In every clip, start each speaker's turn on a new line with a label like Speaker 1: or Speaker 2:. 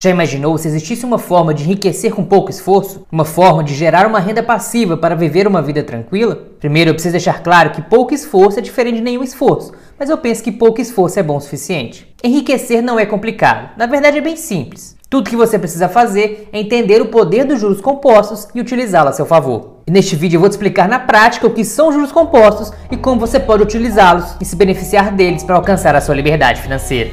Speaker 1: Já imaginou se existisse uma forma de enriquecer com pouco esforço? Uma forma de gerar uma renda passiva para viver uma vida tranquila? Primeiro, eu preciso deixar claro que pouco esforço é diferente de nenhum esforço, mas eu penso que pouco esforço é bom o suficiente. Enriquecer não é complicado, na verdade é bem simples. Tudo que você precisa fazer é entender o poder dos juros compostos e utilizá-lo a seu favor. E neste vídeo eu vou te explicar na prática o que são juros compostos e como você pode utilizá-los e se beneficiar deles para alcançar a sua liberdade financeira.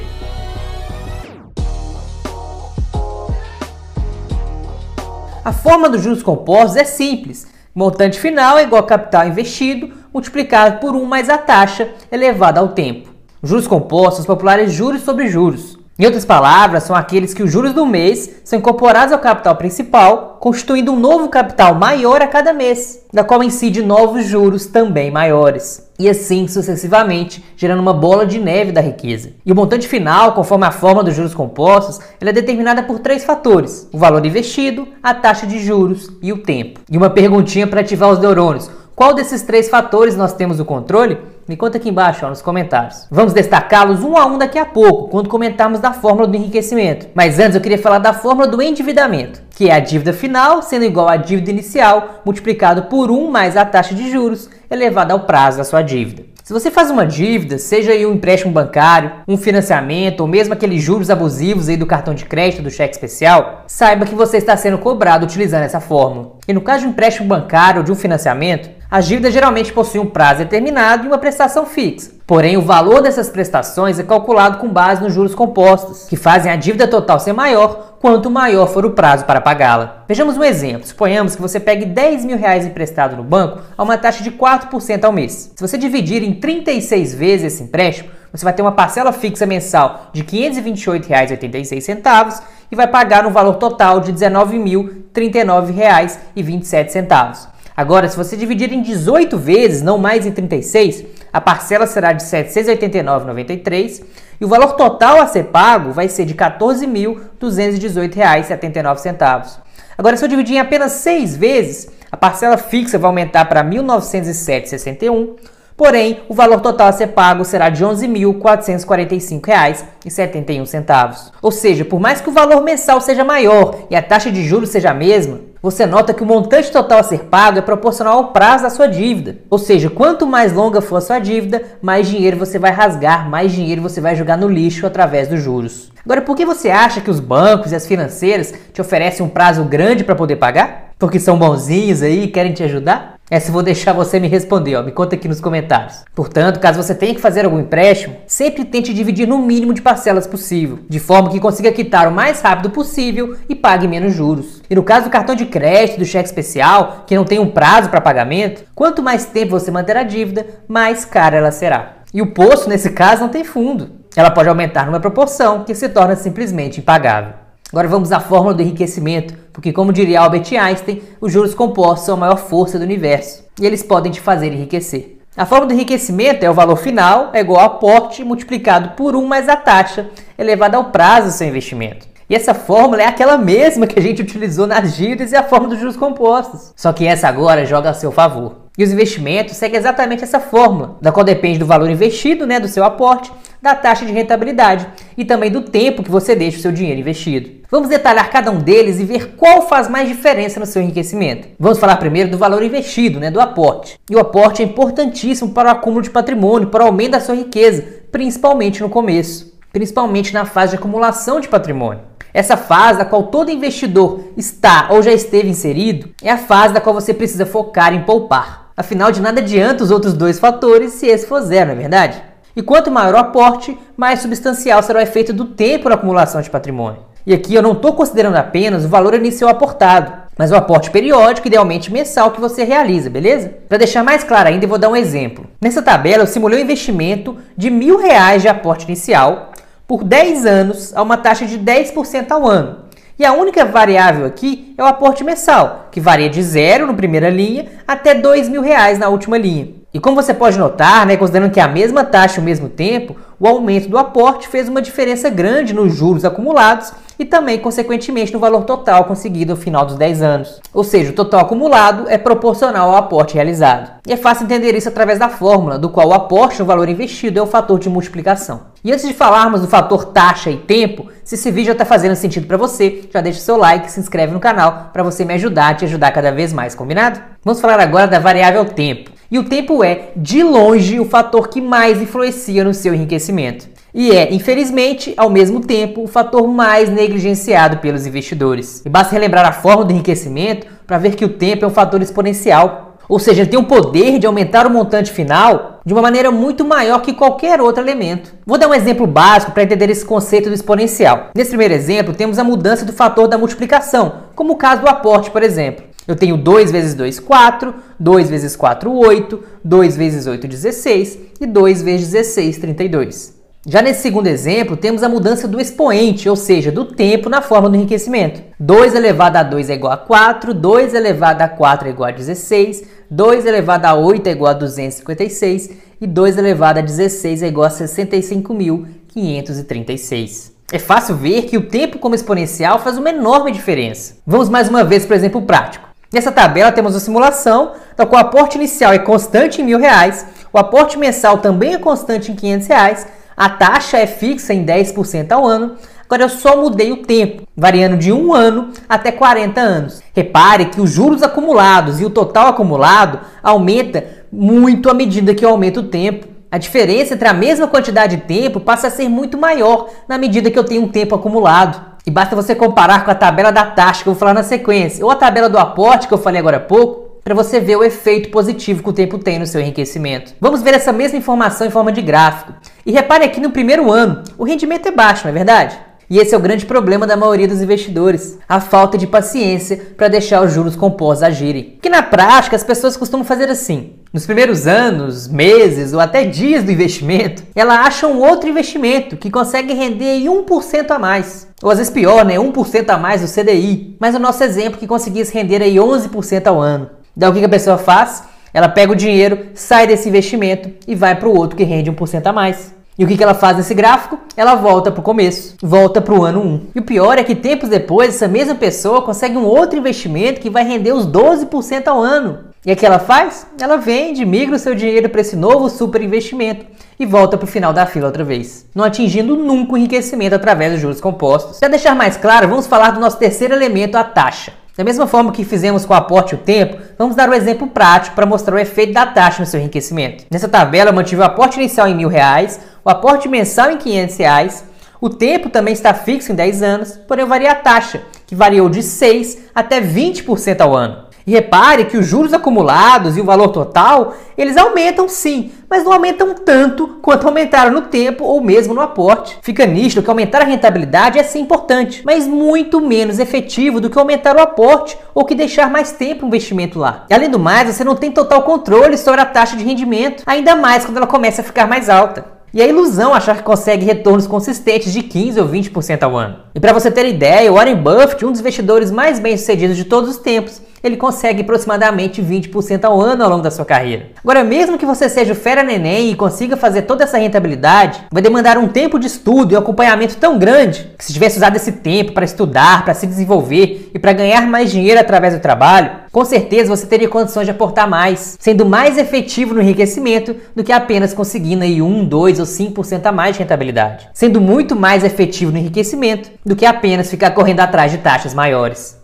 Speaker 1: A forma dos juros compostos é simples. Montante final é igual a capital investido multiplicado por 1 mais a taxa elevada ao tempo. Juros compostos populares juros sobre juros. Em outras palavras, são aqueles que os juros do mês são incorporados ao capital principal, constituindo um novo capital maior a cada mês, da qual incide novos juros também maiores. E assim sucessivamente, gerando uma bola de neve da riqueza. E o montante final, conforme a forma dos juros compostos, ela é determinada por três fatores: o valor investido, a taxa de juros e o tempo. E uma perguntinha para ativar os neurônios: qual desses três fatores nós temos o controle? Me conta aqui embaixo ó, nos comentários. Vamos destacá-los um a um daqui a pouco, quando comentarmos da fórmula do enriquecimento. Mas antes eu queria falar da fórmula do endividamento, que é a dívida final sendo igual à dívida inicial multiplicado por 1 mais a taxa de juros elevada ao prazo da sua dívida. Se você faz uma dívida, seja aí um empréstimo bancário, um financiamento ou mesmo aqueles juros abusivos aí do cartão de crédito, do cheque especial, saiba que você está sendo cobrado utilizando essa fórmula. E no caso de um empréstimo bancário ou de um financiamento, as dívidas geralmente possuem um prazo determinado e uma prestação fixa. Porém, o valor dessas prestações é calculado com base nos juros compostos, que fazem a dívida total ser maior quanto maior for o prazo para pagá-la. Vejamos um exemplo. Suponhamos que você pegue 10 mil reais emprestado no banco a uma taxa de 4% ao mês. Se você dividir em 36 vezes esse empréstimo, você vai ter uma parcela fixa mensal de R$ 528,86 e vai pagar no valor total de R$ 19.039,27. Agora, se você dividir em 18 vezes, não mais em 36, a parcela será de R$ 789,93 e o valor total a ser pago vai ser de R$ 14.218,79. Agora, se eu dividir em apenas 6 vezes, a parcela fixa vai aumentar para R$ 1.907,61 Porém, o valor total a ser pago será de R$ 11.445,71. Ou seja, por mais que o valor mensal seja maior e a taxa de juros seja a mesma, você nota que o montante total a ser pago é proporcional ao prazo da sua dívida. Ou seja, quanto mais longa for a sua dívida, mais dinheiro você vai rasgar, mais dinheiro você vai jogar no lixo através dos juros. Agora, por que você acha que os bancos e as financeiras te oferecem um prazo grande para poder pagar? Porque são bonzinhos aí e querem te ajudar? Essa eu vou deixar você me responder, ó. me conta aqui nos comentários. Portanto, caso você tenha que fazer algum empréstimo, sempre tente dividir no mínimo de parcelas possível, de forma que consiga quitar o mais rápido possível e pague menos juros. E no caso do cartão de crédito, do cheque especial, que não tem um prazo para pagamento, quanto mais tempo você manter a dívida, mais cara ela será. E o poço, nesse caso, não tem fundo. Ela pode aumentar numa proporção que se torna simplesmente impagável. Agora vamos à fórmula do enriquecimento, porque como diria Albert Einstein, os juros compostos são a maior força do universo e eles podem te fazer enriquecer. A fórmula do enriquecimento é o valor final é igual ao aporte multiplicado por 1 mais a taxa elevada ao prazo do seu investimento. E essa fórmula é aquela mesma que a gente utilizou nas dívidas e a fórmula dos juros compostos. Só que essa agora joga a seu favor. E os investimentos seguem exatamente essa fórmula, da qual depende do valor investido, né, do seu aporte, da taxa de rentabilidade e também do tempo que você deixa o seu dinheiro investido. Vamos detalhar cada um deles e ver qual faz mais diferença no seu enriquecimento. Vamos falar primeiro do valor investido, né, do aporte. E o aporte é importantíssimo para o acúmulo de patrimônio, para o aumento da sua riqueza, principalmente no começo, principalmente na fase de acumulação de patrimônio. Essa fase da qual todo investidor está ou já esteve inserido é a fase da qual você precisa focar em poupar. Afinal, de nada adianta os outros dois fatores se esse for zero, não é verdade? E quanto maior o aporte, mais substancial será o efeito do tempo na acumulação de patrimônio. E aqui eu não estou considerando apenas o valor inicial aportado, mas o aporte periódico, idealmente mensal, que você realiza, beleza? Para deixar mais claro ainda, eu vou dar um exemplo. Nessa tabela, eu simulei um investimento de mil reais de aporte inicial por 10 anos a uma taxa de 10% ao ano. E a única variável aqui é o aporte mensal, que varia de zero na primeira linha até dois mil reais na última linha. E como você pode notar, né, considerando que é a mesma taxa ao mesmo tempo, o aumento do aporte fez uma diferença grande nos juros acumulados e também, consequentemente, no valor total conseguido ao final dos 10 anos. Ou seja, o total acumulado é proporcional ao aporte realizado. E é fácil entender isso através da fórmula, do qual o aporte no valor investido é o fator de multiplicação. E antes de falarmos do fator taxa e tempo, se esse vídeo já está fazendo sentido para você, já deixa o seu like e se inscreve no canal para você me ajudar a te ajudar cada vez mais, combinado? Vamos falar agora da variável tempo. E o tempo é, de longe, o fator que mais influencia no seu enriquecimento. E é, infelizmente, ao mesmo tempo, o fator mais negligenciado pelos investidores. E basta relembrar a forma do enriquecimento para ver que o tempo é um fator exponencial. Ou seja, ele tem o poder de aumentar o montante final de uma maneira muito maior que qualquer outro elemento. Vou dar um exemplo básico para entender esse conceito do exponencial. Nesse primeiro exemplo, temos a mudança do fator da multiplicação, como o caso do aporte, por exemplo. Eu tenho 2 vezes 2, 4, 2 vezes 4, 8, 2 vezes 8, 16 e 2 vezes 16, 32. Já nesse segundo exemplo, temos a mudança do expoente, ou seja, do tempo na forma do enriquecimento. 2 elevado a 2 é igual a 4, 2 elevado a 4 é igual a 16, 2 elevado a 8 é igual a 256 e 2 elevado a 16 é igual a 65.536. É fácil ver que o tempo como exponencial faz uma enorme diferença. Vamos mais uma vez para o exemplo prático. Nessa tabela temos a simulação, então o aporte inicial é constante em mil reais, o aporte mensal também é constante em 500 reais, a taxa é fixa em 10% ao ano. Agora eu só mudei o tempo, variando de 1 ano até 40 anos. Repare que os juros acumulados e o total acumulado aumenta muito à medida que eu aumento o tempo. A diferença entre a mesma quantidade de tempo passa a ser muito maior na medida que eu tenho um tempo acumulado. E basta você comparar com a tabela da taxa que eu vou falar na sequência, ou a tabela do aporte que eu falei agora há pouco, para você ver o efeito positivo que o tempo tem no seu enriquecimento. Vamos ver essa mesma informação em forma de gráfico. E repare aqui no primeiro ano, o rendimento é baixo, não é verdade? E esse é o grande problema da maioria dos investidores, a falta de paciência para deixar os juros compostos agirem. Que na prática as pessoas costumam fazer assim: nos primeiros anos, meses ou até dias do investimento, ela acha um outro investimento que consegue render 1% a mais. Ou às vezes pior, né? 1% a mais do CDI. Mas o nosso exemplo que conseguisse render aí 11% ao ano. Daí o que a pessoa faz? Ela pega o dinheiro, sai desse investimento e vai para o outro que rende 1% a mais. E o que, ela faz nesse gráfico? Ela volta para o começo, volta para o ano 1. E o pior é que tempos depois, essa mesma pessoa consegue um outro investimento que vai render os 12% ao ano. E o que ela faz? Ela vende, migra o seu dinheiro para esse novo super investimento e volta para o final da fila outra vez, não atingindo nunca o enriquecimento através dos juros compostos. Para deixar mais claro, vamos falar do nosso terceiro elemento, a taxa. Da mesma forma que fizemos com o aporte e o tempo, vamos dar um exemplo prático para mostrar o efeito da taxa no seu enriquecimento. Nessa tabela, eu mantive o aporte inicial em mil reais, o aporte mensal em 500 reais, o tempo também está fixo em 10 anos, porém varia a taxa, que variou de 6 até 20% ao ano. E repare que os juros acumulados e o valor total, eles aumentam sim, mas não aumentam tanto quanto aumentaram no tempo ou mesmo no aporte. Fica nítido que aumentar a rentabilidade é sim importante, mas muito menos efetivo do que aumentar o aporte ou que deixar mais tempo o investimento lá. E além do mais, você não tem total controle sobre a taxa de rendimento, ainda mais quando ela começa a ficar mais alta. E é ilusão achar que consegue retornos consistentes de 15 ou 20% ao ano. E para você ter ideia, Warren Buffett, um dos investidores mais bem-sucedidos de todos os tempos, ele consegue aproximadamente 20% ao ano ao longo da sua carreira. Agora, mesmo que você seja o fera neném e consiga fazer toda essa rentabilidade, vai demandar um tempo de estudo e acompanhamento tão grande que se tivesse usado esse tempo para estudar, para se desenvolver e para ganhar mais dinheiro através do trabalho, com certeza você teria condições de aportar mais, sendo mais efetivo no enriquecimento do que apenas conseguindo aí 1, 2 ou 5% a mais de rentabilidade. Sendo muito mais efetivo no enriquecimento do que apenas ficar correndo atrás de taxas maiores.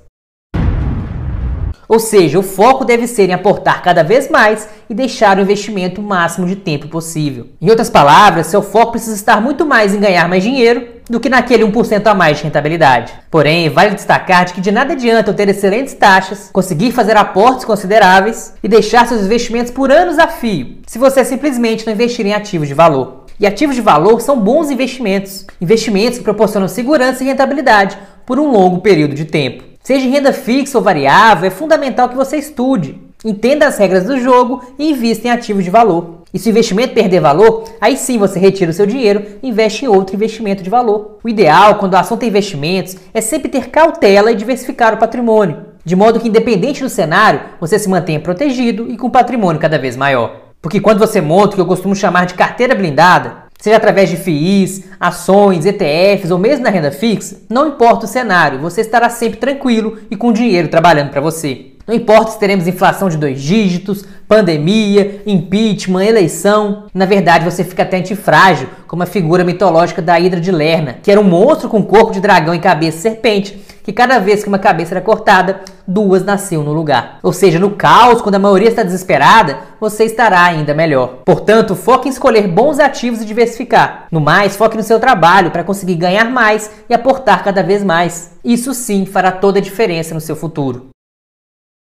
Speaker 1: Ou seja, o foco deve ser em aportar cada vez mais e deixar o investimento o máximo de tempo possível. Em outras palavras, seu foco precisa estar muito mais em ganhar mais dinheiro do que naquele 1% a mais de rentabilidade. Porém, vale destacar de que de nada adianta eu ter excelentes taxas, conseguir fazer aportes consideráveis e deixar seus investimentos por anos a fio, se você simplesmente não investir em ativos de valor. E ativos de valor são bons investimentos, investimentos que proporcionam segurança e rentabilidade por um longo período de tempo. Seja em renda fixa ou variável, é fundamental que você estude, entenda as regras do jogo e invista em ativos de valor. E se o investimento perder valor, aí sim você retira o seu dinheiro e investe em outro investimento de valor. O ideal, quando o assunto é investimentos, é sempre ter cautela e diversificar o patrimônio, de modo que, independente do cenário, você se mantenha protegido e com patrimônio cada vez maior. Porque quando você monta o que eu costumo chamar de carteira blindada, seja através de FIIs, ações, ETFs ou mesmo na renda fixa, não importa o cenário, você estará sempre tranquilo e com dinheiro trabalhando para você. Não importa se teremos inflação de dois dígitos, pandemia, impeachment, eleição. Na verdade, você fica até antifrágil, como a figura mitológica da Hidra de Lerna, que era um monstro com corpo de dragão e cabeça de serpente, que cada vez que uma cabeça era cortada, duas nasciam no lugar. Ou seja, no caos, quando a maioria está desesperada, você estará ainda melhor. Portanto, foque em escolher bons ativos e diversificar. No mais, foque no seu trabalho para conseguir ganhar mais e aportar cada vez mais. Isso sim fará toda a diferença no seu futuro.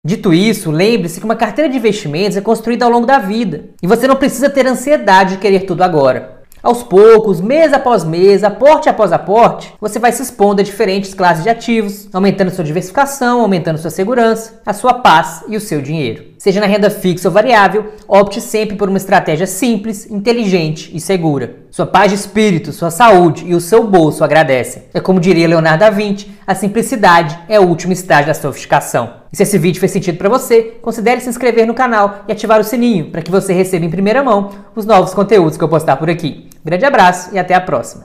Speaker 1: Dito isso, lembre-se que uma carteira de investimentos é construída ao longo da vida e você não precisa ter ansiedade de querer tudo agora. Aos poucos, mês após mês, aporte após aporte, você vai se expondo a diferentes classes de ativos, aumentando sua diversificação, aumentando sua segurança, a sua paz e o seu dinheiro. Seja na renda fixa ou variável, opte sempre por uma estratégia simples, inteligente e segura. Sua paz de espírito, sua saúde e o seu bolso agradecem. É como diria Leonardo da Vinci, a simplicidade é o último estágio da sofisticação. E se esse vídeo fez sentido para você, considere se inscrever no canal e ativar o sininho para que você receba em primeira mão os novos conteúdos que eu postar por aqui. Grande abraço e até a próxima!